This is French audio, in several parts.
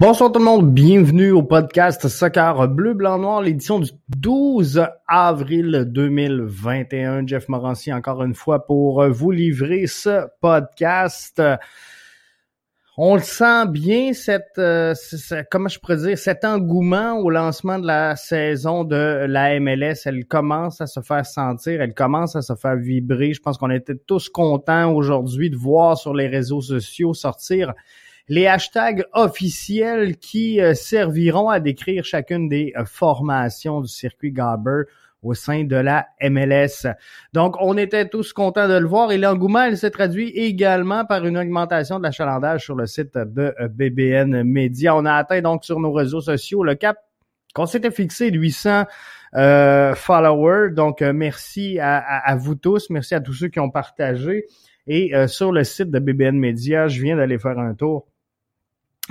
Bonsoir tout le monde, bienvenue au podcast Soccer Bleu, Blanc, Noir, l'édition du 12 avril 2021. Jeff Morancy encore une fois pour vous livrer ce podcast. On le sent bien, cette, euh, comment je pourrais dire, cet engouement au lancement de la saison de la MLS. Elle commence à se faire sentir, elle commence à se faire vibrer. Je pense qu'on était tous contents aujourd'hui de voir sur les réseaux sociaux sortir les hashtags officiels qui euh, serviront à décrire chacune des euh, formations du circuit Garber au sein de la MLS. Donc, on était tous contents de le voir et l'engouement, il s'est traduit également par une augmentation de l'achalandage sur le site de euh, BBN Media. On a atteint donc sur nos réseaux sociaux le cap qu'on s'était fixé 800 followers. Donc, merci à, vous tous, merci à tous ceux qui ont partagé. Et sur le site de BBN Media, je viens d'aller faire un tour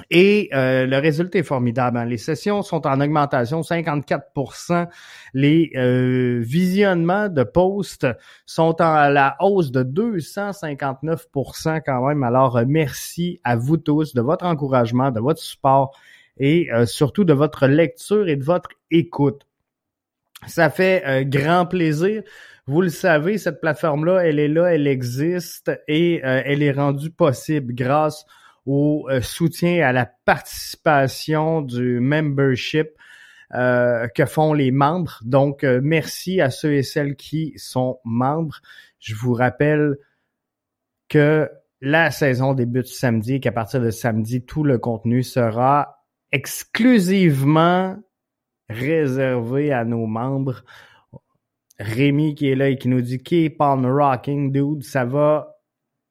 et euh, le résultat est formidable. Hein. Les sessions sont en augmentation, 54% Les euh, visionnements de posts sont en la hausse de 259% quand même. Alors, euh, merci à vous tous de votre encouragement, de votre support et surtout de votre lecture et de votre écoute. Ça fait grand plaisir. Vous le savez, cette plateforme-là, elle est là, elle existe et elle est rendue possible grâce au euh, soutien à la participation du membership euh, que font les membres. Donc, euh, merci à ceux et celles qui sont membres. Je vous rappelle que la saison débute samedi et qu'à partir de samedi, tout le contenu sera exclusivement réservé à nos membres. Rémi qui est là et qui nous dit Keep on rocking, dude. Ça va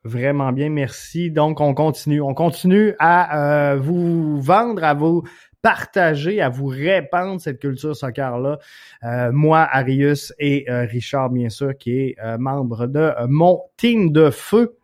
Vraiment bien, merci. Donc, on continue. On continue à euh, vous vendre, à vous partager, à vous répandre cette culture soccer-là. Euh, moi, Arius et euh, Richard, bien sûr, qui est membre de mon team de feu.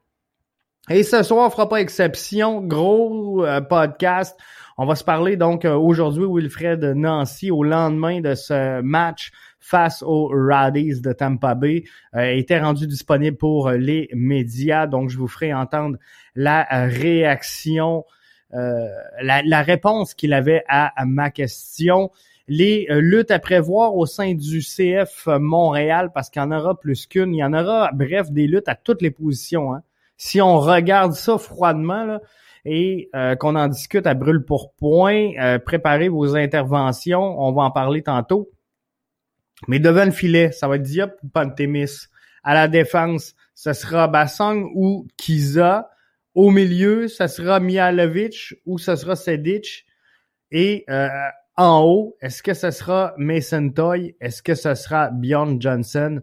Et ce soir, on fera pas exception. Gros podcast. On va se parler donc aujourd'hui, Wilfred Nancy, au lendemain de ce match face aux Rowdies de Tampa Bay euh, était rendu disponible pour euh, les médias. Donc, je vous ferai entendre la euh, réaction, la, réponse qu'il avait à, ma question les luttes à prévoir au sein du CF Montréal, parce qu'il y en aura plus qu'une. Il y en aura, bref, des luttes à toutes les positions. Hein. Si on regarde ça froidement et qu'on en discute à brûle pour point, préparez vos interventions. On va en parler tantôt. Mais devant le filet, ça va être Diop ou Pantémis. À la défense, ce sera Bassong ou Kiza. Au milieu, ça sera Mialovic ou ce sera Sedic. Et euh, en haut, est-ce que ce sera Mason Toy? Est-ce que ce sera Bjorn Johnson?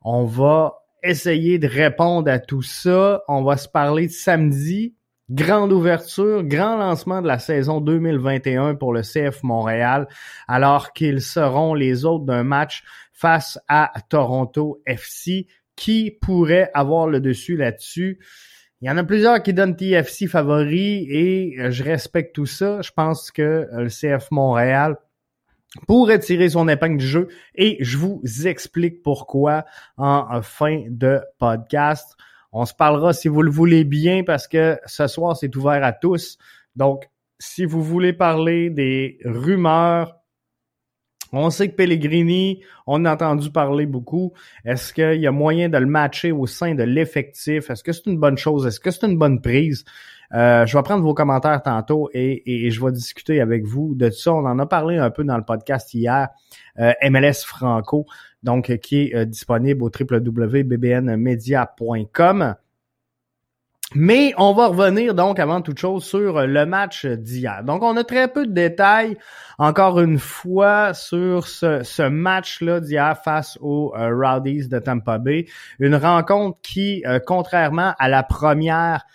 On va essayer de répondre à tout ça. On va se parler samedi Grande ouverture, grand lancement de la saison 2021 pour le CF Montréal, alors qu'ils seront les autres d'un match face à Toronto FC. Qui pourrait avoir le dessus là-dessus? Il y en a plusieurs qui donnent TFC favori et je respecte tout ça. Je pense que le CF Montréal pourrait tirer son épingle du jeu et je vous explique pourquoi en fin de podcast. On se parlera si vous le voulez bien parce que ce soir, c'est ouvert à tous. Donc, si vous voulez parler des rumeurs, on sait que Pellegrini, on a entendu parler beaucoup. Est-ce qu'il y a moyen de le matcher au sein de l'effectif? Est-ce que c'est une bonne chose? Est-ce que c'est une bonne prise? Euh, je vais prendre vos commentaires tantôt et, je vais discuter avec vous de ça. On en a parlé un peu dans le podcast hier, euh, MLS Franco donc qui est euh, disponible au www.bbnmedia.com. Mais on va revenir donc avant toute chose sur le match d'hier. Donc on a très peu de détails encore une fois sur ce, match-là d'hier face aux euh, Rowdies de Tampa Bay. Une rencontre qui, euh, contrairement à la première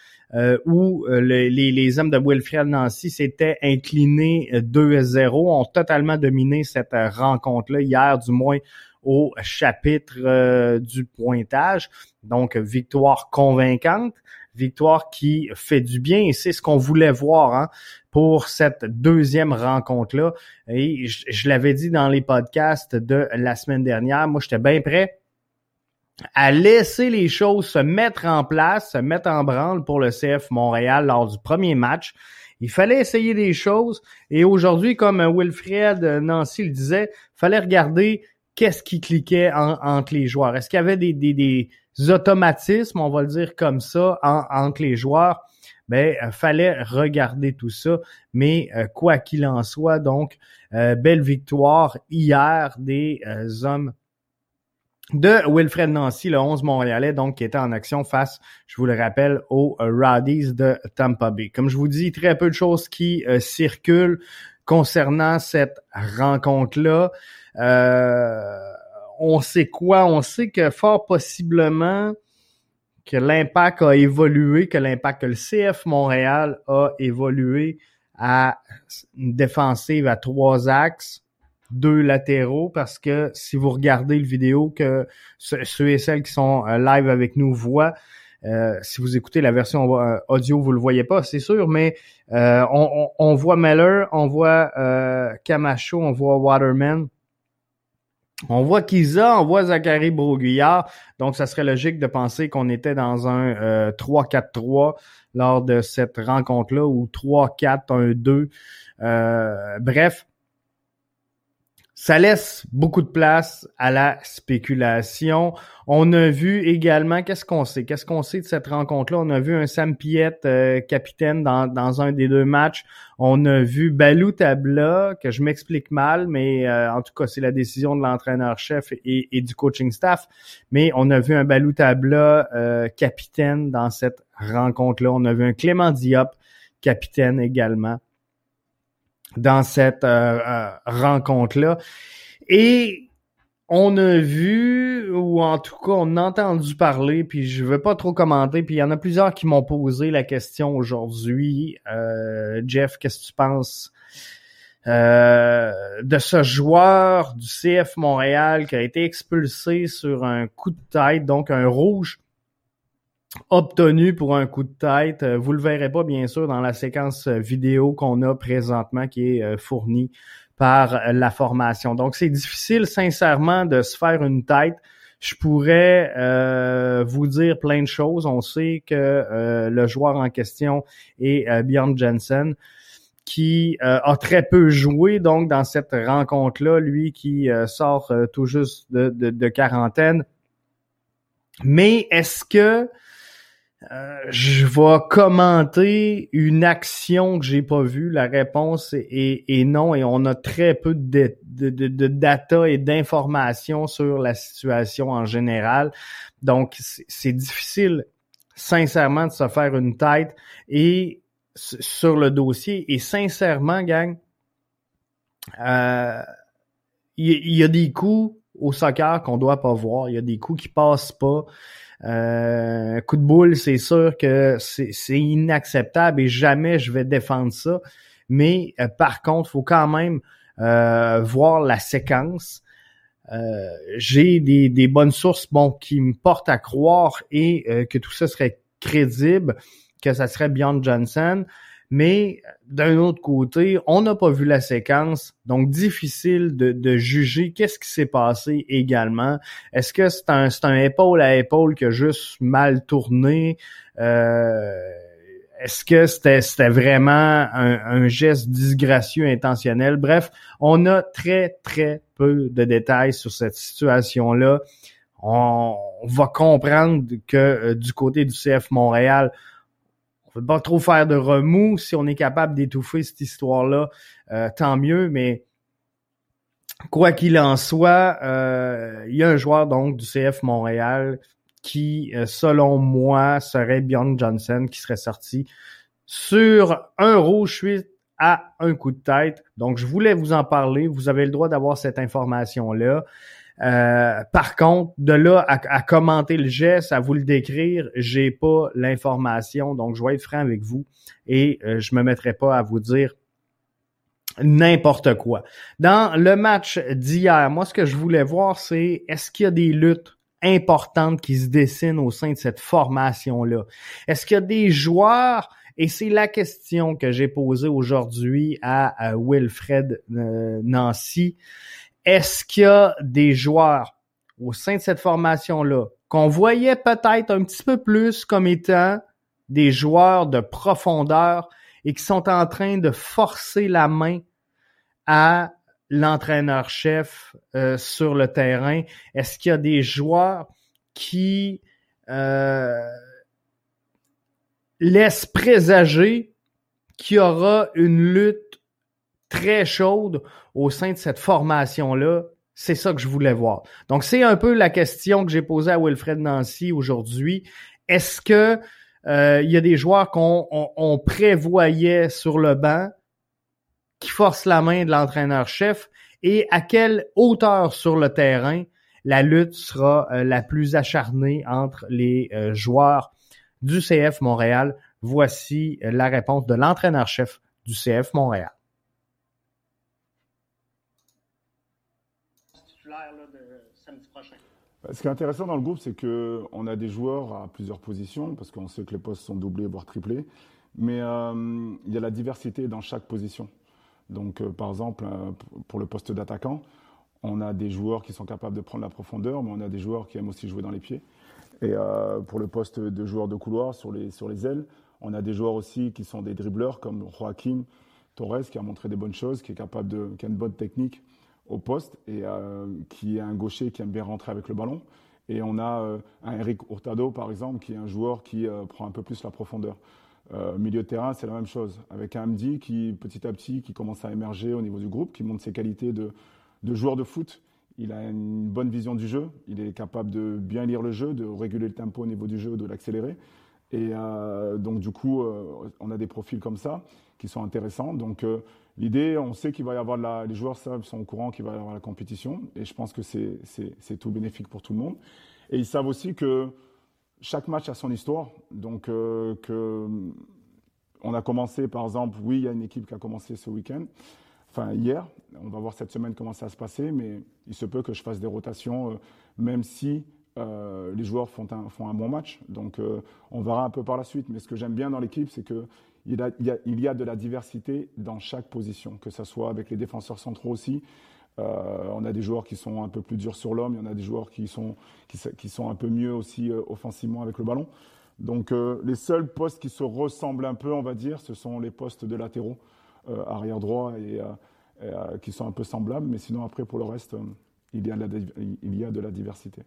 où les, les, hommes de Wilfred Nancy s'étaient inclinés 2-0, ont totalement dominé cette rencontre-là hier, du moins au chapitre euh, du pointage. Donc, victoire convaincante, victoire qui fait du bien et c'est ce qu'on voulait voir hein, pour cette deuxième rencontre-là. Et je, l'avais dit dans les podcasts de la semaine dernière, moi j'étais bien prêt à laisser les choses se mettre en place, se mettre en branle pour le CF Montréal lors du premier match. Il fallait essayer des choses. Et aujourd'hui, comme Wilfred Nancy le disait, fallait regarder qu'est-ce qui cliquait entre les joueurs. Est-ce qu'il y avait des, des, des, automatismes, on va le dire comme ça, entre les joueurs? Ben, euh, fallait regarder tout ça. Mais euh, quoi qu'il en soit, donc, euh, belle victoire hier des hommes de Wilfred Nancy, le 11 Montréalais, donc qui était en action face, je vous le rappelle, aux Rowdies de Tampa Bay. Comme je vous dis, très peu de choses qui circulent concernant cette rencontre-là. on sait quoi? On sait que fort possiblement que l'impact a évolué, que l'impact que le CF Montréal a évolué à une défensive à trois axes, deux latéraux, parce que si vous regardez le vidéo que ceux et celles qui sont euh, live avec nous voient, euh, si vous écoutez la version euh, audio, vous le voyez pas, c'est sûr, mais on, on, voit Meller, on voit Camacho, on voit Waterman. On voit Kiza, on voit Zachary Broguillard. Donc, ça serait logique de penser qu'on était dans un 3-4-3 euh, lors de cette rencontre-là, ou 3-4-1-2. Euh, bref, ça laisse beaucoup de place à la spéculation. On a vu également, qu'est-ce qu'on sait? Qu'est-ce qu'on sait de cette rencontre-là? On a vu un Sam Piette, euh, capitaine dans, dans un des deux matchs. On a vu Balou Tabla, que je m'explique mal, mais euh, en tout cas, c'est la décision de l'entraîneur-chef et, du coaching staff. Mais on a vu un Balou Tabla euh, capitaine dans cette rencontre-là. On a vu un Clément Diop capitaine également dans cette euh, euh, rencontre-là. Et on a vu, ou en tout cas, on a entendu parler, puis je veux pas trop commenter, puis il y en a plusieurs qui m'ont posé la question aujourd'hui. Euh, Jeff, qu'est-ce que tu penses de ce joueur du CF Montréal qui a été expulsé sur un coup de tête, donc un rouge obtenu pour un coup de tête. Euh, vous le verrez pas, bien sûr, dans la séquence euh, vidéo qu'on a présentement qui est euh, fournie par la formation. Donc, c'est difficile, sincèrement, de se faire une tête. Je pourrais vous dire plein de choses. On sait que le joueur en question est Bjorn Jensen qui a très peu joué donc dans cette rencontre-là, lui qui sort tout juste de quarantaine. Mais est-ce que euh, je vais commenter une action que j'ai pas vue. La réponse est, non et on a très peu de, de, data et d'informations sur la situation en général. Donc, c'est difficile, sincèrement, de se faire une tête et sur le dossier. Et sincèrement, gang, euh, il y, a des coups au soccer qu'on doit pas voir. Il y a des coups qui passent pas. Euh, coup de boule, c'est sûr que c'est inacceptable et jamais je vais défendre ça. Mais euh, par contre, faut quand même euh, voir la séquence. J'ai des, bonnes sources bon, qui me portent à croire et que tout ça serait crédible, que ça serait Beyond Johnson. Mais d'un autre côté, on n'a pas vu la séquence, donc difficile de, juger qu'est-ce qui s'est passé également. Est-ce que c'est un, c'est un épaule à épaule qui a juste mal tourné? Euh, est-ce que c'était, c'était vraiment un, un, geste disgracieux intentionnel? Bref, on a très, très peu de détails sur cette situation-là. On va comprendre que euh, du côté du CF Montréal, on peut pas trop faire de remous. Si on est capable d'étouffer cette histoire-là, euh, tant mieux. Mais quoi qu'il en soit, euh, il y a un joueur donc du CF Montréal qui, euh, selon moi, serait Bjorn Johnson qui serait sorti sur un rouge suite à un coup de tête. Donc, je voulais vous en parler. Vous avez le droit d'avoir cette information-là. Euh, par contre, de là à, commenter le geste, à vous le décrire, j'ai pas l'information, donc je vais être franc avec vous et euh, je me mettrai pas à vous dire n'importe quoi. Dans le match d'hier, moi ce que je voulais voir, c'est est-ce qu'il y a des luttes importantes qui se dessinent au sein de cette formation-là? Est-ce qu'il y a des joueurs? Et c'est la question que j'ai posée aujourd'hui à, Wilfred euh, Nancy. Est-ce qu'il y a des joueurs au sein de cette formation-là qu'on voyait peut-être un petit peu plus comme étant des joueurs de profondeur et qui sont en train de forcer la main à l'entraîneur-chef euh, sur le terrain? Est-ce qu'il y a des joueurs qui euh, laissent présager qu'il y aura une lutte très chaude au sein de cette formation-là? C'est ça que je voulais voir. Donc, c'est un peu la question que j'ai posée à Wilfred Nancy aujourd'hui. Est-ce que euh, il y a des joueurs qu'on prévoyait sur le banc qui forcent la main de l'entraîneur-chef? Et à quelle hauteur sur le terrain la lutte sera euh, la plus acharnée entre les euh, joueurs du CF Montréal? Voici la réponse de l'entraîneur-chef du CF Montréal. Ce qui est intéressant dans le groupe, c'est qu'on a des joueurs à plusieurs positions, parce qu'on sait que les postes sont doublés, voire triplés, mais euh, il y a la diversité dans chaque position. Donc, euh, par exemple, euh, pour le poste d'attaquant, on a des joueurs qui sont capables de prendre la profondeur, mais on a des joueurs qui aiment aussi jouer dans les pieds. Et pour le poste de joueur de couloir sur les, sur les ailes, on a des joueurs aussi qui sont des dribbleurs, comme Joaquim Torres, qui a montré des bonnes choses, qui est capable de, qui a une bonne technique au poste et euh, qui est un gaucher qui aime bien rentrer avec le ballon. Et on a euh, un Eric Hurtado, par exemple, qui est un joueur qui euh, prend un peu plus la profondeur. milieu de terrain, c'est la même chose. Avec un Amdi qui, petit à petit, qui commence à émerger au niveau du groupe, qui montre ses qualités de, de joueur de foot. Il a une bonne vision du jeu. Il est capable de bien lire le jeu, de réguler le tempo au niveau du jeu, de l'accélérer. Et donc, du coup, on a des profils comme ça qui sont intéressants. Donc, L'idée, on sait qu'il va y avoir la, les joueurs savent, sont au courant qu'il va y avoir la compétition, et je pense que c'est tout bénéfique pour tout le monde. Et ils savent aussi que chaque match a son histoire, donc euh, que on a commencé, par exemple, oui, il y a une équipe qui a commencé ce week-end, enfin hier. On va voir cette semaine comment ça va se passer, mais il se peut que je fasse des rotations, euh, même si euh, les joueurs font un, font un bon match. Donc, on verra un peu par la suite. Mais ce que j'aime bien dans l'équipe, c'est que il, y a, de la diversité dans chaque position, que ce soit avec les défenseurs centraux aussi. Euh, on a des joueurs qui sont un peu plus durs sur l'homme, il y en a des joueurs qui sont, qui, sont un peu mieux aussi euh, offensivement avec le ballon. Donc euh, les seuls postes qui se ressemblent un peu, on va dire, ce sont les postes de latéraux, arrière droit, et, qui sont un peu semblables. Mais sinon, après, pour le reste, il y a il y a de la diversité.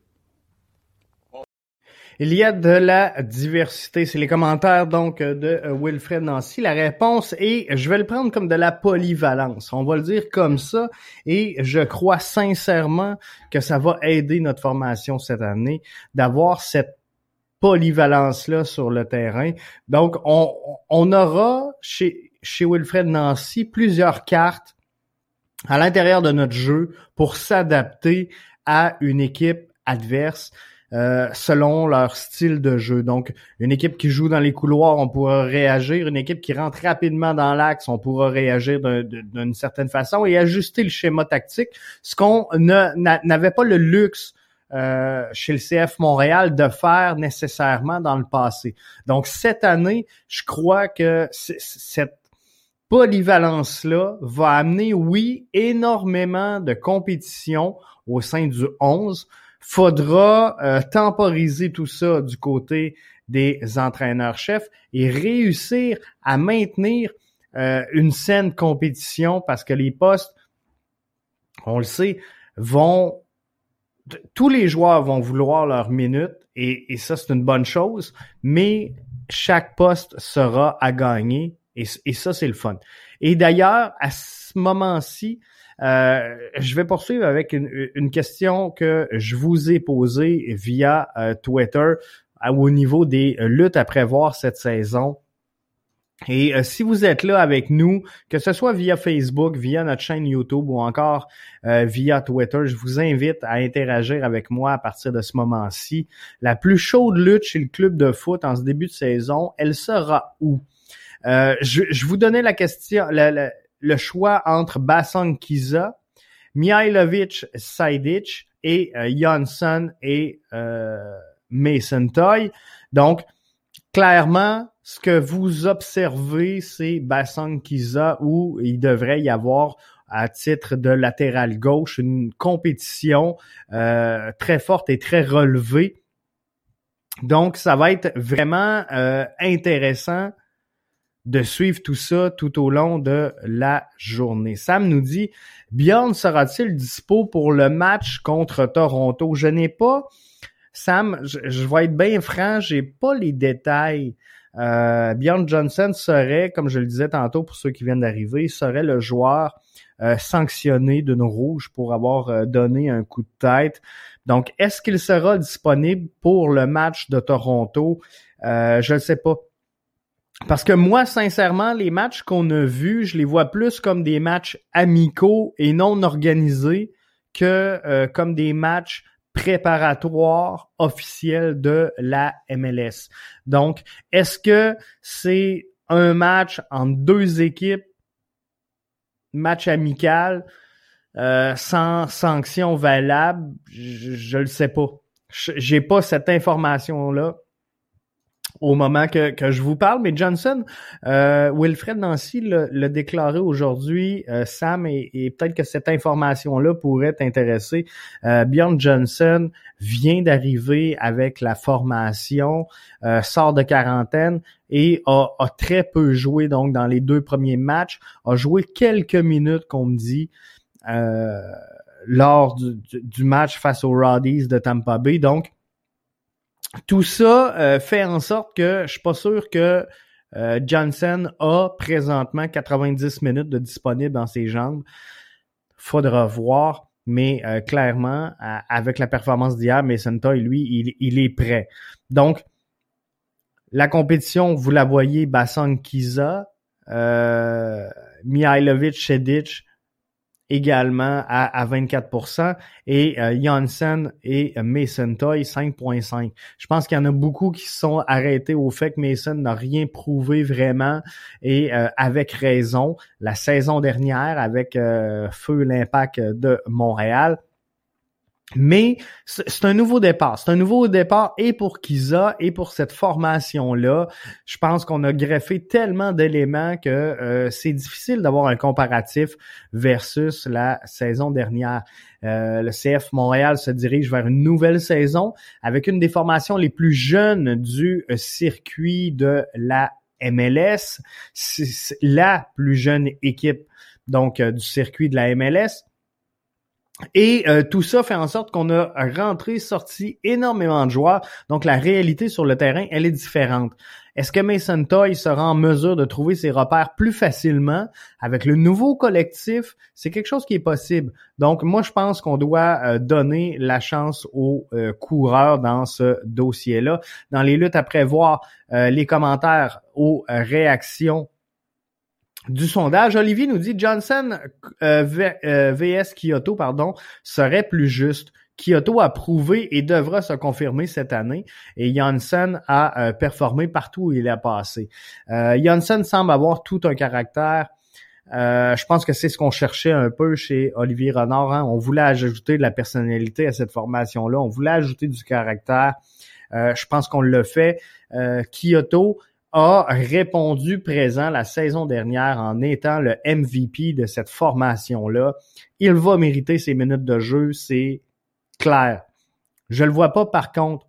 Il y a de la diversité. C'est les commentaires donc de euh, Wilfred Nancy. La réponse est, je vais le prendre comme de la polyvalence. On va le dire comme ça. Et je crois sincèrement que ça va aider notre formation cette année d'avoir cette polyvalence-là sur le terrain. Donc, on, on aura chez, chez Wilfred Nancy plusieurs cartes à l'intérieur de notre jeu pour s'adapter à une équipe adverse. Euh, selon leur style de jeu. Donc, une équipe qui joue dans les couloirs, on pourra réagir. Une équipe qui rentre rapidement dans l'axe, on pourra réagir d'une certaine façon et ajuster le schéma tactique. Ce qu'on n'avait pas le luxe euh, chez le CF Montréal de faire nécessairement dans le passé. Donc, cette année, je crois que cette polyvalence-là va amener, oui, énormément de compétition au sein du 11, faudra euh, temporiser tout ça du côté des entraîneurs-chefs et réussir à maintenir euh, une saine compétition parce que les postes, on le sait, vont tous les joueurs vont vouloir leur minute et, et ça c'est une bonne chose, mais chaque poste sera à gagner et, et ça c'est le fun. Et d'ailleurs à ce moment-ci, euh, je vais poursuivre avec une, question que je vous ai posée via euh, Twitter au niveau des luttes à prévoir cette saison. Et euh, si vous êtes là avec nous, que ce soit via Facebook, via notre chaîne YouTube ou encore via Twitter, je vous invite à interagir avec moi à partir de ce moment-ci. La plus chaude lutte chez le club de foot en ce début de saison, elle sera où? je, vous donnais la question, la, le choix entre Basson Kiza, Mihailovic Saidic et euh, et euh, Mason Toy. Donc, clairement, ce que vous observez, c'est Basson Kiza où il devrait y avoir à titre de latéral gauche une compétition euh, très forte et très relevée. Donc, ça va être vraiment euh, intéressant de suivre tout ça tout au long de la journée. Sam nous dit, Bjorn sera-t-il dispo pour le match contre Toronto? Je n'ai pas, Sam, je, vais être bien franc, j'ai pas les détails. Euh, Bjorn Johnson serait, comme je le disais tantôt pour ceux qui viennent d'arriver, serait le joueur euh, sanctionné d'une rouge pour avoir euh, donné un coup de tête. Donc, est-ce qu'il sera disponible pour le match de Toronto? Euh, je ne sais pas. Parce que moi, sincèrement, les matchs qu'on a vus, je les vois plus comme des matchs amicaux et non organisés que euh, comme des matchs préparatoires officiels de la MLS. Donc, est-ce que c'est un match entre deux équipes, match amical, euh, sans sanction valable? Je, je le sais pas. J'ai pas cette information-là au moment que, que je vous parle. Mais Johnson, euh, Wilfred Nancy l'a déclaré aujourd'hui, euh, Sam, et, peut-être que cette information-là pourrait t'intéresser. Euh, Bjorn Johnson vient d'arriver avec la formation, euh, sort de quarantaine et a, a, très peu joué donc dans les deux premiers matchs, a joué quelques minutes, qu'on me dit. lors du, du, match face aux Roddies de Tampa Bay. Donc, tout ça euh, fait en sorte que je suis pas sûr que euh, Johnson a présentement 90 minutes de disponible dans ses jambes. Faudra voir, mais euh, clairement, avec la performance d'hier, Mason Toy, lui, il, est prêt. Donc, la compétition, vous la voyez, Bassang Kiza, Mihailovic, Sedic, également à, à 24% et euh, Janssen et Mason Toy 5.5. Je pense qu'il y en a beaucoup qui se sont arrêtés au fait que Mason n'a rien prouvé vraiment et euh, avec raison. La saison dernière avec euh, Feu l'impact de Montréal, mais c'est un nouveau départ. C'est un nouveau départ et pour Kiza et pour cette formation-là. Je pense qu'on a greffé tellement d'éléments que euh, c'est difficile d'avoir un comparatif versus la saison dernière. Euh, le CF Montréal se dirige vers une nouvelle saison avec une des formations les plus jeunes du euh, circuit de la MLS. La plus jeune équipe donc du circuit de la MLS. Et euh, tout ça fait en sorte qu'on a rentré, sorti énormément de joueurs. Donc la réalité sur le terrain, elle est différente. Est-ce que Mason Toy sera en mesure de trouver ses repères plus facilement avec le nouveau collectif? C'est quelque chose qui est possible. Donc moi, je pense qu'on doit euh, donner la chance aux euh, coureurs dans ce dossier-là. Dans les luttes à prévoir, les commentaires aux réactions du sondage. Olivier nous dit Johnson euh, VS euh, Kyoto pardon, serait plus juste. Kyoto a prouvé et devra se confirmer cette année et Janssen a euh, performé partout où il a passé. Euh, Janssen semble avoir tout un caractère. je pense que c'est ce qu'on cherchait un peu chez Olivier Renard. Hein. On voulait ajouter de la personnalité à cette formation-là. On voulait ajouter du caractère. je pense qu'on le fait. Kyoto, a répondu présent la saison dernière en étant le MVP de cette formation-là. Il va mériter ses minutes de jeu, c'est clair. Je le vois pas par contre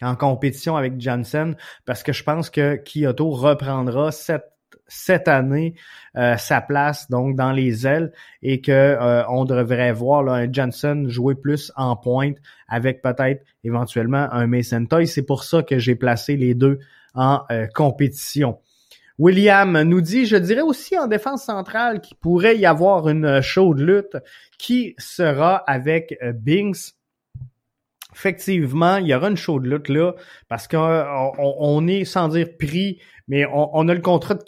en compétition avec Johnson parce que je pense que Kyoto reprendra cette cette année euh, sa place donc dans les ailes et que euh, on devrait voir là, un Johnson jouer plus en pointe avec peut-être éventuellement un Mason Toy. C'est pour ça que j'ai placé les deux en euh, compétition. William nous dit, je dirais aussi en défense centrale qu'il pourrait y avoir une chaude lutte qui sera avec euh, Binks. Effectivement, il y aura une chaude lutte là parce qu'on on est sans dire pris, mais on, a le contrat de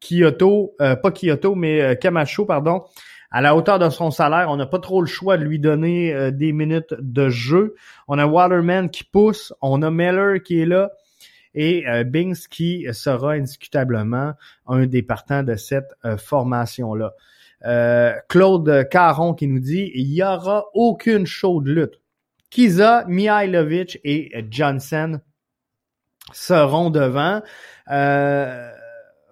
Kyoto, euh, pas Kyoto, mais Camacho, pardon, à la hauteur de son salaire. On n'a pas trop le choix de lui donner des minutes de jeu. On a Waterman qui pousse, on a Miller qui est là et euh, Bings qui sera indiscutablement un des partants de cette euh, formation-là. Euh, Claude Caron qui nous dit il n'y aura aucune chaude lutte. Kiza, Mihailovic et Johnson seront devant. Euh,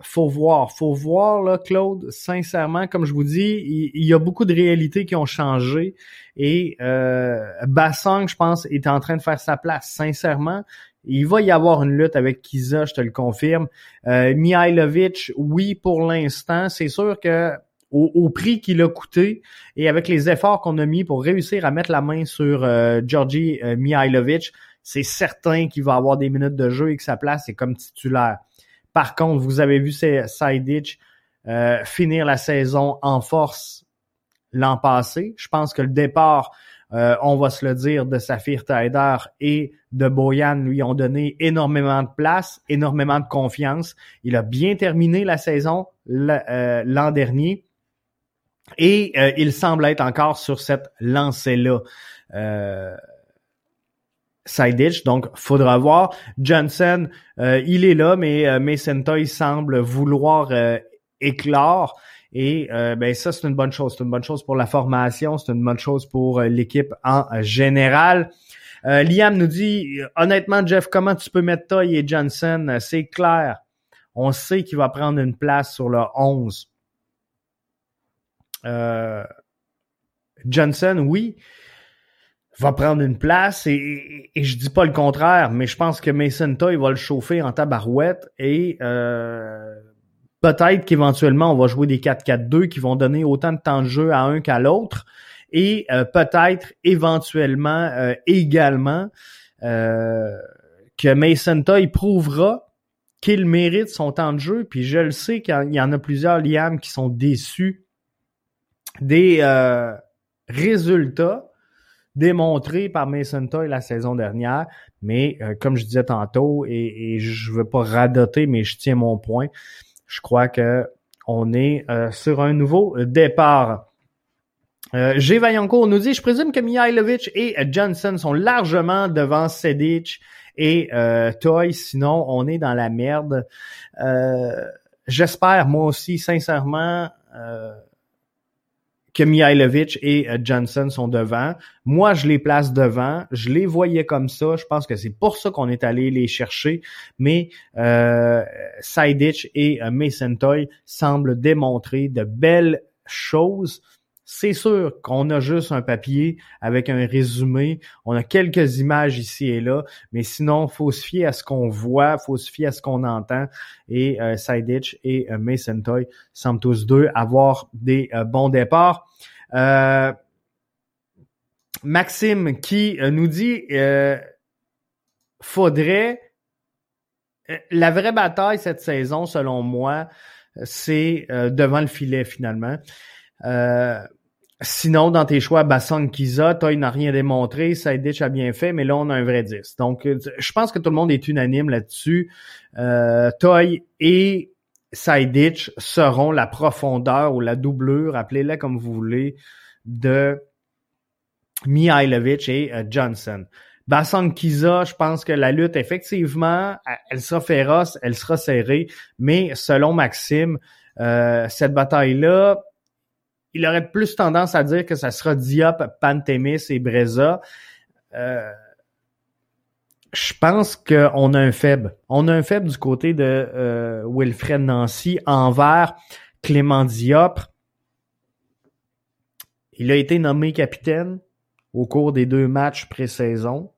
faut voir, faut voir là, Claude. Sincèrement, comme je vous dis, il, y a beaucoup de réalités qui ont changé et euh, Bassang, je pense, est en train de faire sa place. Sincèrement, Il va y avoir une lutte avec Kiza, je te le confirme. Euh, Mihailovic, oui, pour l'instant. C'est sûr que au, prix qu'il a coûté et avec les efforts qu'on a mis pour réussir à mettre la main sur euh, Georgi euh, Mihailovic, c'est certain qu'il va avoir des minutes de jeu et que sa place est comme titulaire. Par contre, vous avez vu Sidic euh, finir la saison en force l'an passé. Je pense que le départ, euh, on va se le dire, de Safir Taider et de Boyan lui ont donné énormément de place, énormément de confiance. Il a bien terminé la saison euh, l'an dernier et il semble être encore sur cette lancée-là. Euh, Sidich, donc faudra voir. Johnson, il est là, mais Mason Toy semble vouloir éclore. Et euh, ben ça, c'est une bonne chose. C'est une bonne chose pour la formation, c'est une bonne chose pour euh, l'équipe en général. Euh, Liam nous dit honnêtement, Jeff, comment tu peux mettre Toy et Johnson? C'est clair. On sait qu'il va prendre une place sur le 11. Johnson, oui, va prendre une place et, et, je dis pas le contraire, mais je pense que Mason Toy va le chauffer en tabarouette et Peut-être qu'éventuellement, on va jouer des 4-4-2 qui vont donner autant de temps de jeu à un qu'à l'autre. Et euh, peut-être éventuellement euh, également euh, que Mason Toy prouvera qu'il mérite son temps de jeu. Puis je le sais qu'il y en a plusieurs, Liam, qui sont déçus des résultats démontrés par Mason Toy la saison dernière. Mais comme je disais tantôt, et, et je veux pas radoter, mais je tiens mon point, je crois que on est euh, sur un nouveau départ. Euh. Vaillancourt nous dit, je présume que Mihailovic et Johnson sont largement devant Sedic et euh, Toy, sinon on est dans la merde. Euh, j'espère, moi aussi, sincèrement, que Mihailovic et euh, Johnson sont devant. Moi, je les place devant. Je les voyais comme ça. Je pense que c'est pour ça qu'on est allé les chercher. Mais euh, et euh, Mason Toy semblent démontrer de belles choses c'est sûr qu'on a juste un papier avec un résumé. On a quelques images ici et là, mais sinon, faut se fier à ce qu'on voit, faut se fier à ce qu'on entend. Et euh, et euh, Mason Toy semblent tous deux avoir des euh, bons départs. Euh, Maxime qui nous dit faudrait la vraie bataille cette saison, selon moi, c'est devant le filet finalement. Euh, Sinon, dans tes choix, Bassong Kiza, Toy n'a rien démontré, Saïditch a bien fait, mais là, on a un vrai 10. Donc, euh, je pense que tout le monde est unanime là-dessus. Euh, Toy et Saïditch seront la profondeur ou la doublure, appelez-la comme vous voulez, de Mihailovic et euh, Johnson. Bassong Kiza, je pense que la lutte, effectivement, elle sera féroce, elle sera serrée, mais selon Maxime, euh, cette bataille-là, il aurait plus tendance à dire que ça sera Diop, Pantémis et Breza. Euh, je pense qu'on a un faible. On a un faible du côté de euh, Wilfred Nancy envers Clément Diop. Il a été nommé capitaine au cours des deux matchs pré-saison.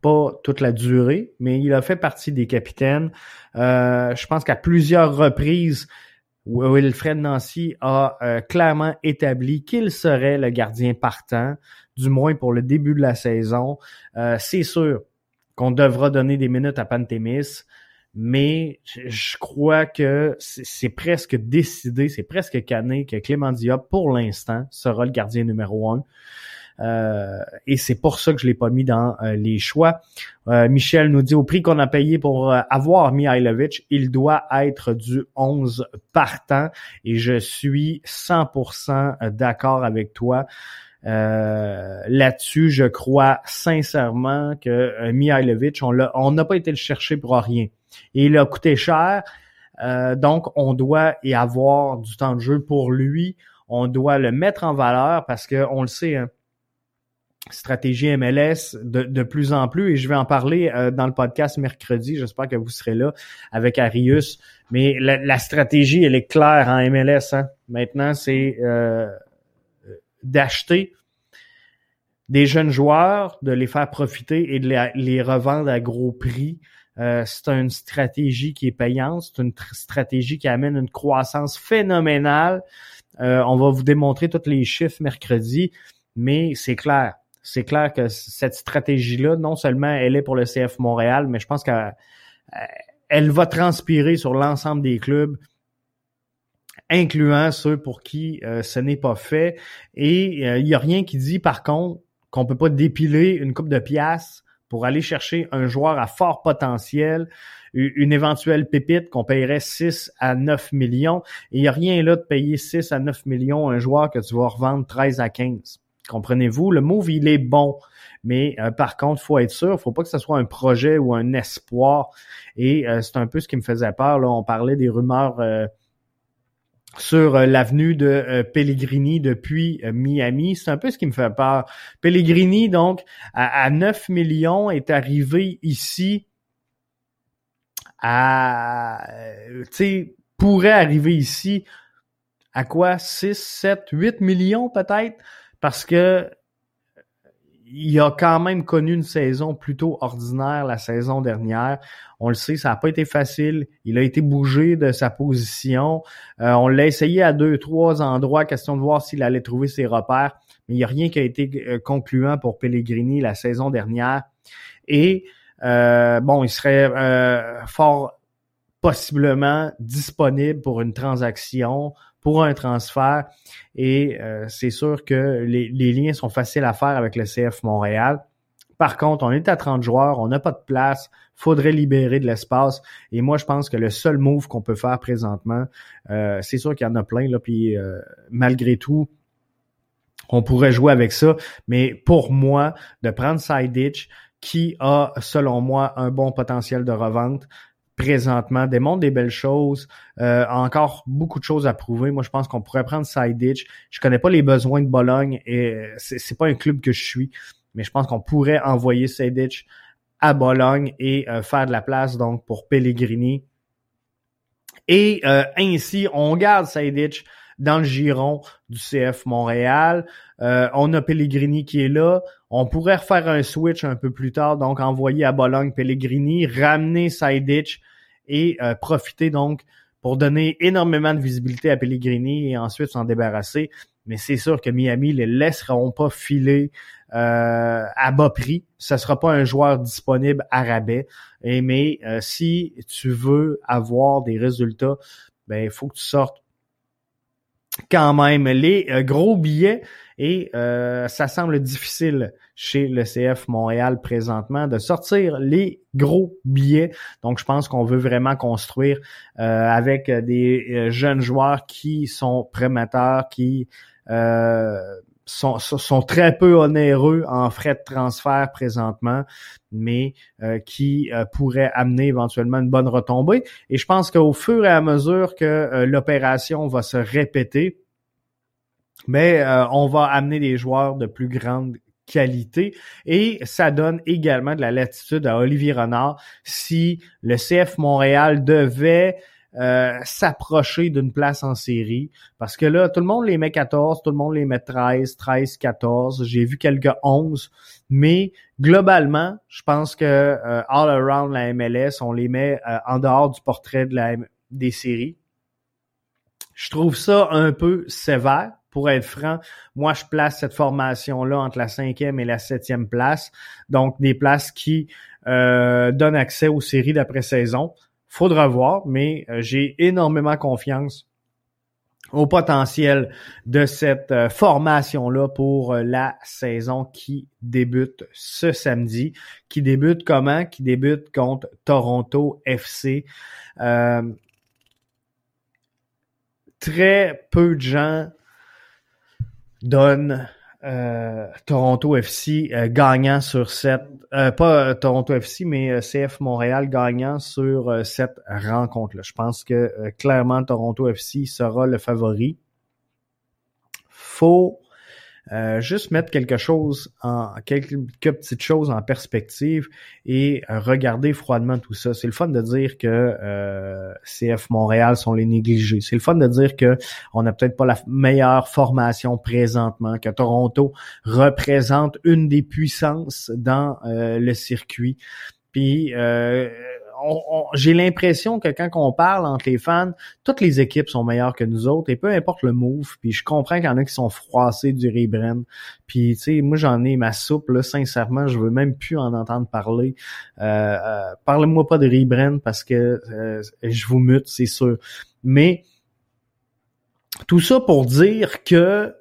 Pas toute la durée, mais il a fait partie des capitaines. Euh, je pense qu'à plusieurs reprises, Wilfred Nancy a euh, clairement établi qu'il serait le gardien partant, du moins pour le début de la saison. Euh, c'est sûr qu'on devra donner des minutes à Pantémis, mais je crois que c'est presque décidé, c'est presque cané que Clément Diop, pour l'instant, sera le gardien numéro un. Euh, et c'est pour ça que je l'ai pas mis dans euh, les choix. Euh, Michel nous dit au prix qu'on a payé pour avoir Mihailovic, il doit être du 11 partant et je suis 100% d'accord avec toi. Là-dessus, je crois sincèrement que Mihailovic, on n'a pas été le chercher pour rien. Et il a coûté cher, donc on doit y avoir du temps de jeu pour lui. On doit le mettre en valeur parce que on le sait, hein, stratégie MLS de, de, plus en plus et je vais en parler euh, dans le podcast mercredi. J'espère que vous serez là avec Arius. Mais la, stratégie, elle est claire en MLS. Hein. Maintenant, c'est euh, d'acheter des jeunes joueurs, de les faire profiter et de les, revendre à gros prix. Euh, c'est une stratégie qui est payante, c'est une stratégie qui amène une croissance phénoménale. On va vous démontrer tous les chiffres mercredi, mais c'est clair. C'est clair que cette stratégie-là, non seulement elle est pour le CF Montréal, mais je pense qu'elle elle va transpirer sur l'ensemble des clubs incluant ceux pour qui euh, ce n'est pas fait. Et il n'y a rien qui dit, par contre, qu'on peut pas dépiler une coupe de pièces pour aller chercher un joueur à fort potentiel, une éventuelle pépite qu'on payerait 6 à 9 millions. Il n'y a rien là de payer 6 à 9 millions un joueur que tu vas revendre 13 à 15. Comprenez-vous? Le move, il est bon. Mais euh, par contre, faut être sûr, faut pas que ce soit un projet ou un espoir. Et euh, c'est un peu ce qui me faisait peur. Là. On parlait des rumeurs euh, sur euh, l'avenue de euh, Pellegrini depuis euh, Miami. C'est un peu ce qui me fait peur. Pellegrini, donc, à, 9 millions, est arrivé ici à... Tu sais, pourrait arriver ici à quoi? 6, 7, 8 millions peut-être? Parce que il a quand même connu une saison plutôt ordinaire la saison dernière. On le sait, ça n'a pas été facile. Il a été bougé de sa position. Euh, on l'a essayé à deux, trois endroits, question de voir s'il allait trouver ses repères. Mais il n'y a rien qui a été euh, concluant pour Pellegrini la saison dernière. Et euh, bon, il serait fort possiblement disponible pour une transaction pour un transfert. Et euh, c'est sûr que les, liens sont faciles à faire avec le CF Montréal. Par contre, on est à 30 joueurs, on n'a pas de place, faudrait libérer de l'espace. Et moi, je pense que le seul move qu'on peut faire présentement, euh, c'est sûr qu'il y en a plein, là, puis euh, malgré tout, on pourrait jouer avec ça. Mais pour moi, de prendre Side qui a, selon moi, un bon potentiel de revente, présentement, démontre des belles choses, euh, encore beaucoup de choses à prouver. Moi, je pense qu'on pourrait prendre Side Je connais pas les besoins de Bologne et c'est pas un club que je suis, mais je pense qu'on pourrait envoyer Side à Bologne et euh, faire de la place donc pour Pellegrini. Et euh, ainsi, on garde Saidic dans le giron du CF Montréal. Euh, on a Pellegrini qui est là. On pourrait refaire un switch un peu plus tard, donc envoyer à Bologne Pellegrini, ramener Sidic et euh, profiter donc pour donner énormément de visibilité à Pellegrini et ensuite s'en débarrasser. Mais c'est sûr que Miami les laisseront pas filer euh, à bas prix. Ce sera pas un joueur disponible à rabais. Et mais si tu veux avoir des résultats, ben il faut que tu sortes quand même les euh, gros billets et euh, ça semble difficile chez le CF Montréal présentement de sortir les gros billets. Donc je pense qu'on veut vraiment construire euh, avec des jeunes joueurs qui sont prometteurs, qui sont, sont, très peu onéreux en frais de transfert présentement, mais euh, qui euh, pourraient amener éventuellement une bonne retombée. Et je pense qu'au fur et à mesure que euh, l'opération va se répéter, mais on va amener des joueurs de plus grande qualité et ça donne également de la latitude à Olivier Renard si le CF Montréal devait euh, s'approcher d'une place en série. Parce que là, tout le monde les met 14, tout le monde les met 13, 13, 14. J'ai vu quelques 11. Mais globalement, je pense que euh, all around la MLS, on les met euh, en dehors du portrait de la, des séries. Je trouve ça un peu sévère. Pour être franc, moi, je place cette formation-là entre la cinquième et la septième place. Donc, des places qui donnent accès aux séries d'après-saison. Faudra voir, mais euh, j'ai énormément confiance au potentiel de cette euh, formation-là pour euh, la saison qui débute ce samedi. Qui débute comment? Qui débute contre Toronto FC. très peu de gens donnent euh, Toronto FC euh, gagnant sur cette euh, pas Toronto FC mais CF Montréal gagnant sur cette rencontre là. Je pense que clairement Toronto FC sera le favori. Faut euh, juste mettre quelque chose en quelques petites choses en perspective et euh, regarder froidement tout ça. C'est le fun de dire que euh, CF Montréal sont les négligés. C'est le fun de dire que on n'a peut-être pas la meilleure formation présentement, que Toronto représente une des puissances dans le circuit. Puis j'ai l'impression que quand on parle entre les fans, toutes les équipes sont meilleures que nous autres et peu importe le move. Puis je comprends qu'il y en a qui sont froissés du Rebren. Puis tu sais, moi j'en ai ma soupe là. Sincèrement, je veux même plus en entendre parler. Euh, euh, Parlez-moi pas de Rebren parce que euh, je vous mute, c'est sûr. Mais tout ça pour dire que,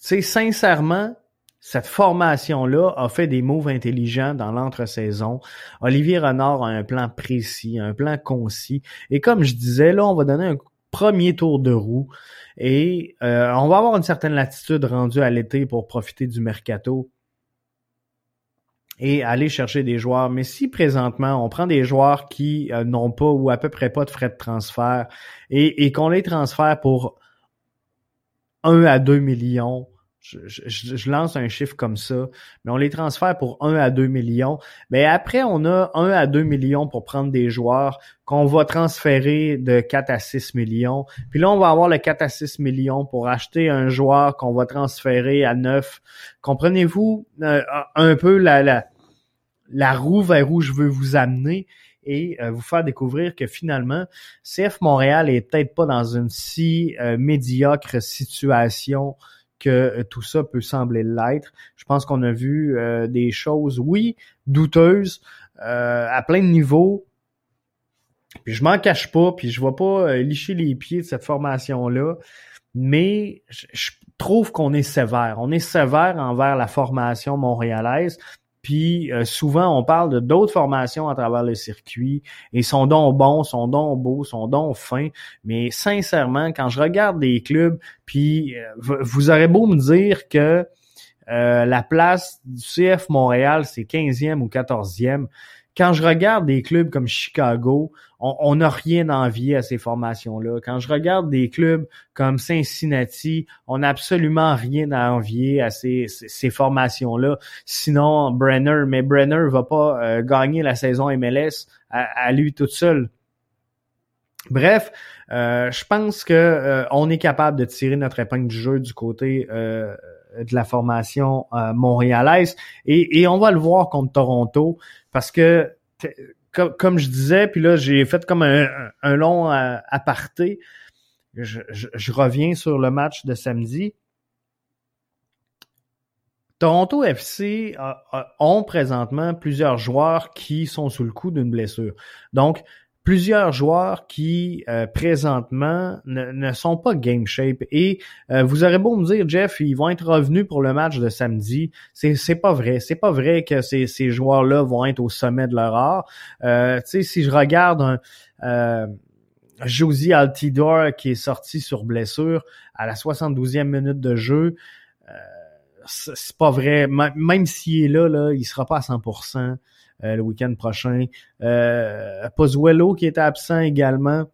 tu sais, sincèrement, cette formation-là a fait des moves intelligents dans l'entre-saison. Olivier Renard a un plan précis, un plan concis. Et comme je disais, là, on va donner un premier tour de roue et euh, on va avoir une certaine latitude rendue à l'été pour profiter du mercato et aller chercher des joueurs. Mais si présentement on prend des joueurs qui euh, n'ont pas ou à peu près pas de frais de transfert et, et qu'on les transfère pour 1 à 2 millions, je, lance un chiffre comme ça, mais on les transfère pour 1 à 2 millions. Mais après, on a 1 à 2 millions pour prendre des joueurs qu'on va transférer de 4 à 6 millions. Puis là, on va avoir le 4 à 6 millions pour acheter un joueur qu'on va transférer à 9. Comprenez-vous euh, un peu la, la, la roue vers où je veux vous amener? et euh, vous faire découvrir que finalement, CF Montréal est peut-être pas dans une si euh, médiocre situation que euh, tout ça peut sembler l'être. Je pense qu'on a vu euh, des choses, oui, douteuses euh, à plein de niveaux. Puis je m'en cache pas, puis je vais pas licher les pieds de cette formation-là, mais je trouve qu'on est sévère. On est sévère envers la formation montréalaise. Puis euh, souvent, on parle de d'autres formations à travers le circuit et sont donc bons, sont donc beaux, sont donc fins. Mais sincèrement, quand je regarde des clubs, puis euh, vous aurez beau me dire que euh, la place du CF Montréal, c'est 15e ou 14e quand je regarde des clubs comme Chicago, on n'a rien à envier à ces formations-là. Quand je regarde des clubs comme Cincinnati, on n'a absolument rien à envier à ces, ces, formations-là. Sinon, Brenner, mais Brenner va pas euh, gagner la saison MLS à, lui tout seul. Bref, euh, je pense que euh, on est capable de tirer notre épingle du jeu du côté de la formation montréalaise et, et, on va le voir contre Toronto. Parce que, comme, je disais, puis là, j'ai fait comme un, long euh, aparté. Je, reviens sur le match de samedi. Toronto FC ont présentement plusieurs joueurs qui sont sous le coup d'une blessure. Donc, plusieurs joueurs qui euh, présentement ne, sont pas game shape. Et euh, vous aurez beau me dire Jeff ils vont être revenus pour le match de samedi. C'est c'est pas vrai. C'est pas vrai que ces, ces joueurs là vont être au sommet de leur art. Euh, tu sais si je regarde un Josie Altidor qui est sorti sur blessure à la 72e minute de jeu c'est pas vrai. Même s'il est là là il sera pas à 100% euh, le week-end prochain. Euh, Pozuelo qui était absent également.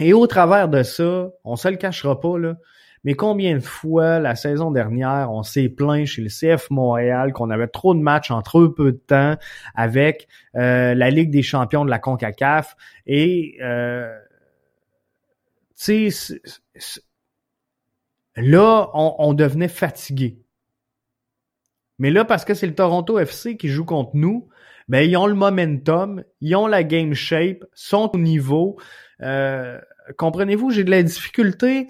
Et au travers de ça, on se le cachera pas, là, mais combien de fois la saison dernière, on s'est plaint chez le CF Montréal qu'on avait trop de matchs en trop peu de temps avec euh, la Ligue des champions de la CONCACAF. Et euh, tu sais, là, on, devenait fatigué. Mais là, parce que c'est le Toronto FC qui joue contre nous, ben ils ont le momentum, ils ont la game shape, sont au niveau. Euh, comprenez-vous, j'ai de la difficulté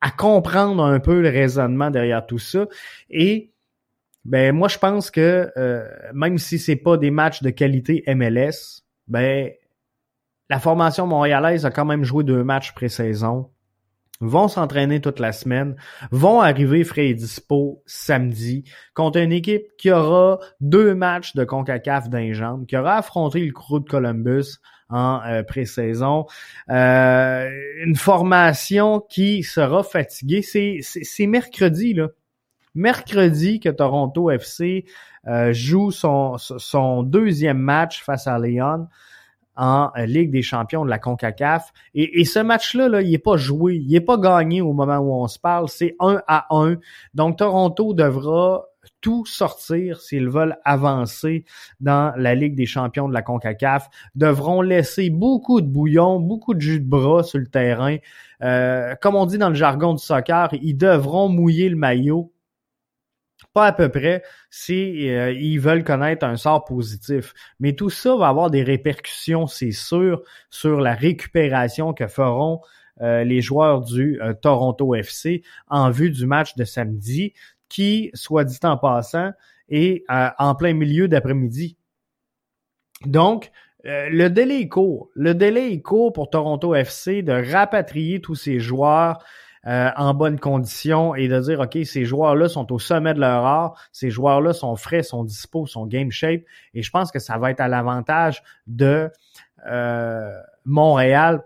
à comprendre un peu le raisonnement derrière tout ça. Et ben moi, je pense que euh, même si c'est pas des matchs de qualité MLS, ben la formation montréalaise a quand même joué deux matchs pré-saison vont s'entraîner toute la semaine, vont arriver frais et dispo samedi contre une équipe qui aura deux matchs de CONCACAF d'un qui aura affronté le Crew de Columbus en euh, pré-saison. Euh, une formation qui sera fatiguée. C'est mercredi, là. Mercredi que Toronto FC euh, joue son, son deuxième match face à Lyon. En Ligue des champions de la CONCACAF. Et, ce match-là, là, il n'est pas joué, il n'est pas gagné au moment où on se parle, c'est 1 à 1. Donc Toronto devra tout sortir s'ils veulent avancer dans la Ligue des champions de la CONCACAF, devront laisser beaucoup de bouillon, beaucoup de jus de bras sur le terrain. Euh, comme on dit dans le jargon du soccer, ils devront mouiller le maillot pas à peu près, si euh, ils veulent connaître un sort positif. Mais tout ça va avoir des répercussions, c'est sûr, sur la récupération que feront euh, les joueurs du euh, Toronto FC en vue du match de samedi, qui, soit dit en passant, est en plein milieu d'après-midi. Donc, le délai est court. Le délai est court pour Toronto FC de rapatrier tous ces joueurs euh, en bonne condition et de dire, OK, ces joueurs-là sont au sommet de leur art, ces joueurs-là sont frais, sont dispo, sont game shape. Et je pense que ça va être à l'avantage de euh, Montréal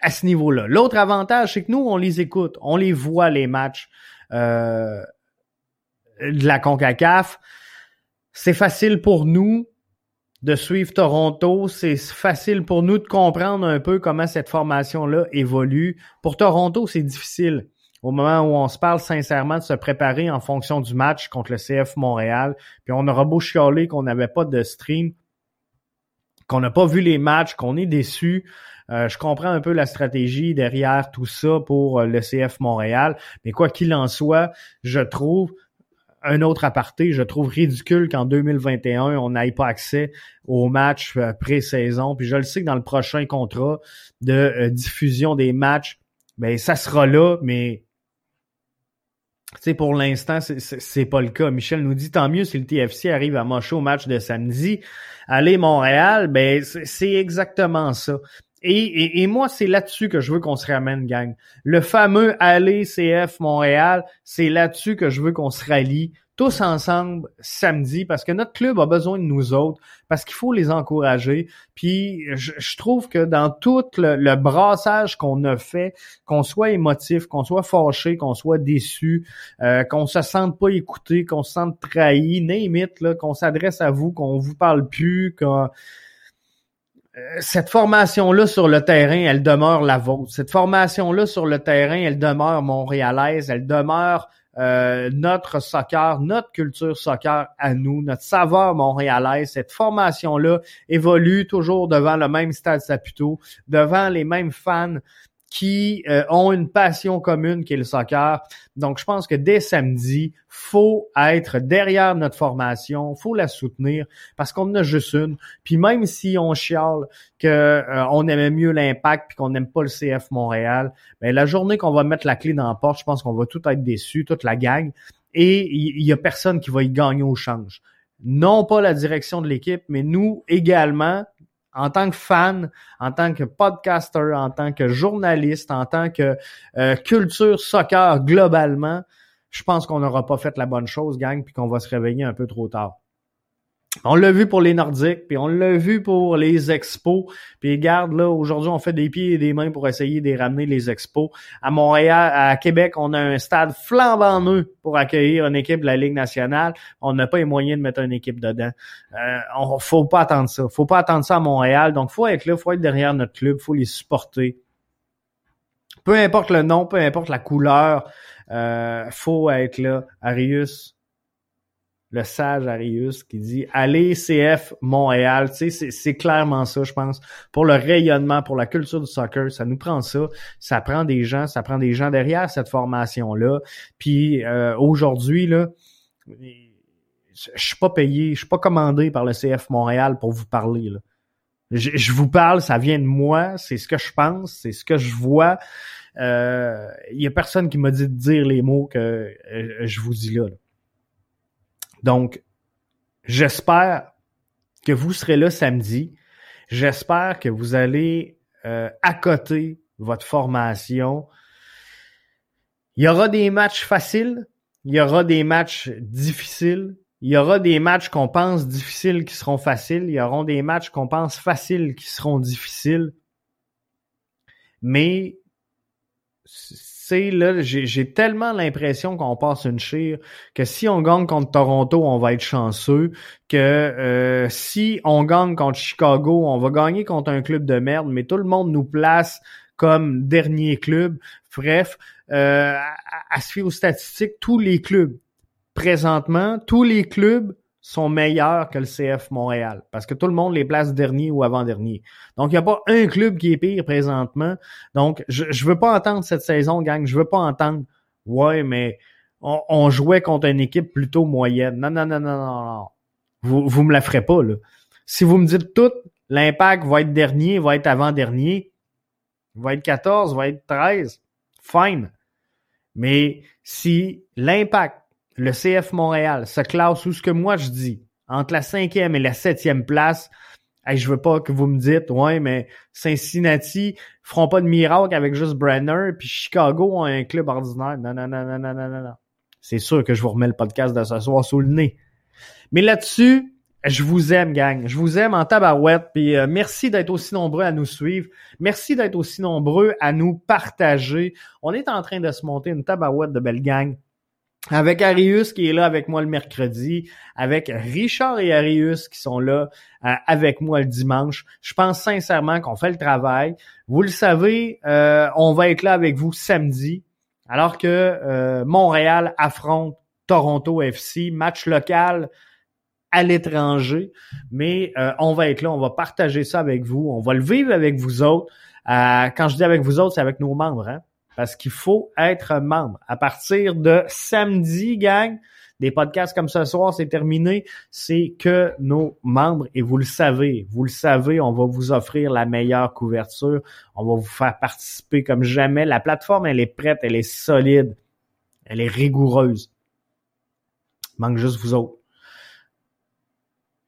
à ce niveau-là. L'autre avantage, c'est que nous, on les écoute, on les voit, les matchs euh, de la CONCACAF. C'est facile pour nous de suivre Toronto. C'est facile pour nous de comprendre un peu comment cette formation-là évolue. Pour Toronto, c'est difficile au moment où on se parle sincèrement de se préparer en fonction du match contre le CF Montréal. Puis on aura beau chialer qu'on n'avait pas de stream, qu'on n'a pas vu les matchs, qu'on est déçu. Euh, je comprends un peu la stratégie derrière tout ça pour euh, le CF Montréal, mais quoi qu'il en soit, je trouve un autre aparté, je trouve ridicule qu'en 2021, on n'aille pas accès aux matchs euh, pré-saison. Puis je le sais que dans le prochain contrat de euh, diffusion des matchs, ben ça sera là, mais pour l'instant, c'est pas le cas. Michel nous dit tant mieux si le TFC arrive à mocher au match de samedi. Aller Montréal, ben c'est exactement ça. Et, moi, c'est là-dessus que je veux qu'on se ramène, gang. Le fameux aller CF Montréal, c'est là-dessus que je veux qu'on se rallie tous ensemble samedi parce que notre club a besoin de nous autres, parce qu'il faut les encourager. Puis je, trouve que dans tout le, brassage qu'on a fait, qu'on soit émotif, qu'on soit fâché, qu'on soit déçu, euh, qu'on se sente pas écouté, qu'on se sente trahi, name là, qu'on s'adresse à vous, qu'on vous parle plus, qu'on cette formation-là sur le terrain, elle demeure la vôtre. Cette formation-là sur le terrain, elle demeure montréalaise, elle demeure euh, notre soccer, notre culture soccer à nous, notre saveur montréalaise, cette formation-là évolue toujours devant le même stade Saputo, devant les mêmes fans qui euh, ont une passion commune qui est le soccer. Donc, je pense que dès samedi, faut être derrière notre formation, faut la soutenir parce qu'on en a juste une. Puis même si on chiale que euh, on aimait mieux l'impact puis qu'on n'aime pas le CF Montréal, ben la journée qu'on va mettre la clé dans la porte, je pense qu'on va tout être déçus, toute la gang. Et il y, a personne qui va y gagner au change non pas la direction de l'équipe, mais nous également, en tant que fan, en tant que podcaster, en tant que journaliste, en tant que euh, culture soccer globalement, je pense qu'on n'aura pas fait la bonne chose, gang, puis qu'on va se réveiller un peu trop tard. On l'a vu pour les Nordiques, puis on l'a vu pour les expos. Puis garde là, aujourd'hui, on fait des pieds et des mains pour essayer de ramener les expos. À Montréal, à Québec, on a un stade flambant neuf pour accueillir une équipe de la Ligue nationale. On n'a pas les moyens de mettre une équipe dedans. Euh, on faut pas attendre ça. Faut pas attendre ça à Montréal. Donc, faut être là, faut être derrière notre club, faut les supporter. Peu importe le nom, peu importe la couleur, euh, faut être là. Arius, le sage Arius qui dit allez CF Montréal, tu sais c'est clairement ça je pense pour le rayonnement, pour la culture du soccer, ça nous prend ça, ça prend des gens, ça prend des gens derrière cette formation là. Puis euh, aujourd'hui là je suis pas payé, je suis pas commandé par le CF Montréal pour vous parler. Je, vous parle, ça vient de moi, c'est ce que je pense, c'est ce que je vois. Il euh, y a personne qui m'a dit de dire les mots que euh, je vous dis là. Donc, j'espère que vous serez là samedi. J'espère que vous allez euh, accoter votre formation. Il y aura des matchs faciles, il y aura des matchs difficiles, il y aura des matchs qu'on pense difficiles qui seront faciles, il y aura des matchs qu'on pense faciles qui seront difficiles. Mais sais, là, j'ai tellement l'impression qu'on passe une chire que si on gagne contre Toronto, on va être chanceux. Que euh, si on gagne contre Chicago, on va gagner contre un club de merde, mais tout le monde nous place comme dernier club. Bref, euh, à, à se fier aux statistiques, tous les clubs, présentement, tous les clubs sont meilleurs que le CF Montréal parce que tout le monde les place dernier ou avant-dernier. Donc, il n'y a pas un club qui est pire présentement. Donc, je ne veux pas entendre cette saison, gang. Je veux pas entendre Ouais, mais on, jouait contre une équipe plutôt moyenne. Non, non, non, non, non, non. Vous, vous me la ferez pas, là. Si vous me dites tout, l'impact va être dernier, va être avant-dernier, va être 14, va être 13, fine. Mais si l'impact le CF Montréal se classe où ce que moi je dis, entre la cinquième et la septième place, hey, je veux pas que vous me dites, ouais, mais Cincinnati feront pas de miracle avec juste Brenner, puis Chicago ont un club ordinaire. Non, non, non, non, non, non, non. C'est sûr que je vous remets le podcast de ce soir sous le nez. Mais là-dessus, je vous aime, gang. Je vous aime en tabarouette. Puis euh, merci d'être aussi nombreux à nous suivre. Merci d'être aussi nombreux à nous partager. On est en train de se monter une tabarouette de belle gang avec Arius qui est là avec moi le mercredi, avec Richard et Arius qui sont là euh, avec moi le dimanche. Je pense sincèrement qu'on fait le travail. Vous le savez, euh, on va être là avec vous samedi, alors que euh, Montréal affronte Toronto FC, match local à l'étranger, mais on va être là, on va partager ça avec vous, on va le vivre avec vous autres. quand je dis avec vous autres, c'est avec nos membres. Hein? Parce qu'il faut être membre. À partir de samedi, gang, des podcasts comme ce soir, c'est terminé. C'est que nos membres, et vous le savez, vous le savez, on va vous offrir la meilleure couverture. On va vous faire participer comme jamais. La plateforme, elle est prête, elle est solide, elle est rigoureuse. manque juste vous autres.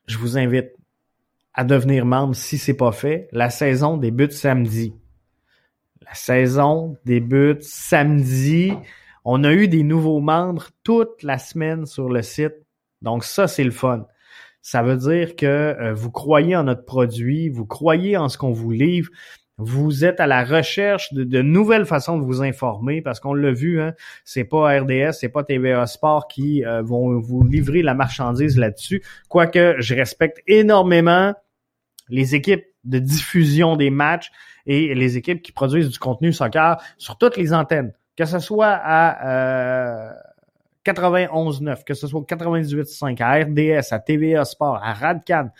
Je vous invite à devenir membre si c'est pas fait. La saison débute samedi. La saison débute samedi. On a eu des nouveaux membres toute la semaine sur le site. Donc ça, c'est le fun. Ça veut dire que euh, vous croyez en notre produit, vous croyez en ce qu'on vous livre, vous êtes à la recherche de, nouvelles façons de vous informer parce qu'on l'a vu, hein, c'est pas RDS, c'est pas TVA Sport qui euh, vont vous livrer la marchandise là-dessus. Quoique je respecte énormément les équipes de diffusion des matchs et les équipes qui produisent du contenu soccer sur toutes les antennes, que ce soit à euh, 91.9, que ce soit 98.5, à RDS, à TVA Sport, à Radcan.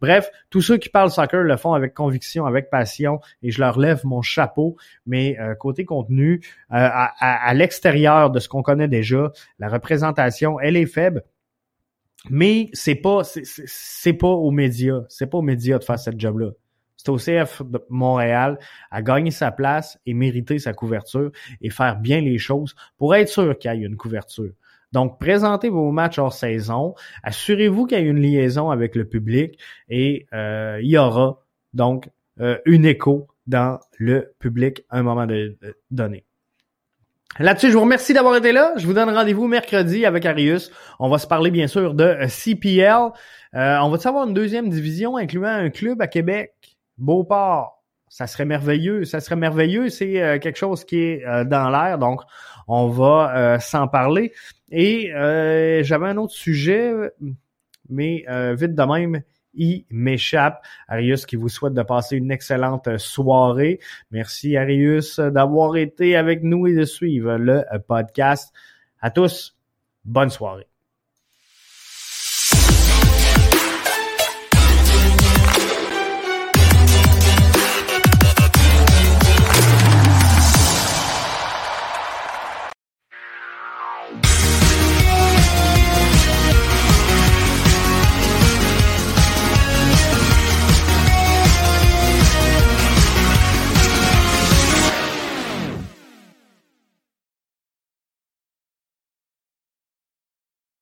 Bref, tous ceux qui parlent soccer le font avec conviction, avec passion, et je leur lève mon chapeau. Mais euh, côté contenu, euh, à, à l'extérieur de ce qu'on connaît déjà, la représentation, elle est faible. Mais c'est pas c'est pas aux médias, c'est pas aux médias de faire cette job là. Au CF de Montréal à gagner sa place et mériter sa couverture et faire bien les choses pour être sûr qu'il y ait une couverture. Donc, présentez vos matchs hors saison, assurez-vous qu'il y ait une liaison avec le public et euh, il y aura donc euh, une écho dans le public à un moment donné. Là-dessus, je vous remercie d'avoir été là. Je vous donne rendez-vous mercredi avec Arius. On va se parler bien sûr de CPL. Euh, on va savoir une deuxième division incluant un club à Québec? Beauport, ça serait merveilleux. Ça serait merveilleux. C'est euh, quelque chose qui est euh, dans l'air, donc on va euh, s'en parler. Et j'avais un autre sujet, mais vite de même, il m'échappe. Arius qui vous souhaite de passer une excellente soirée. Merci Arius d'avoir été avec nous et de suivre le podcast. À tous, bonne soirée.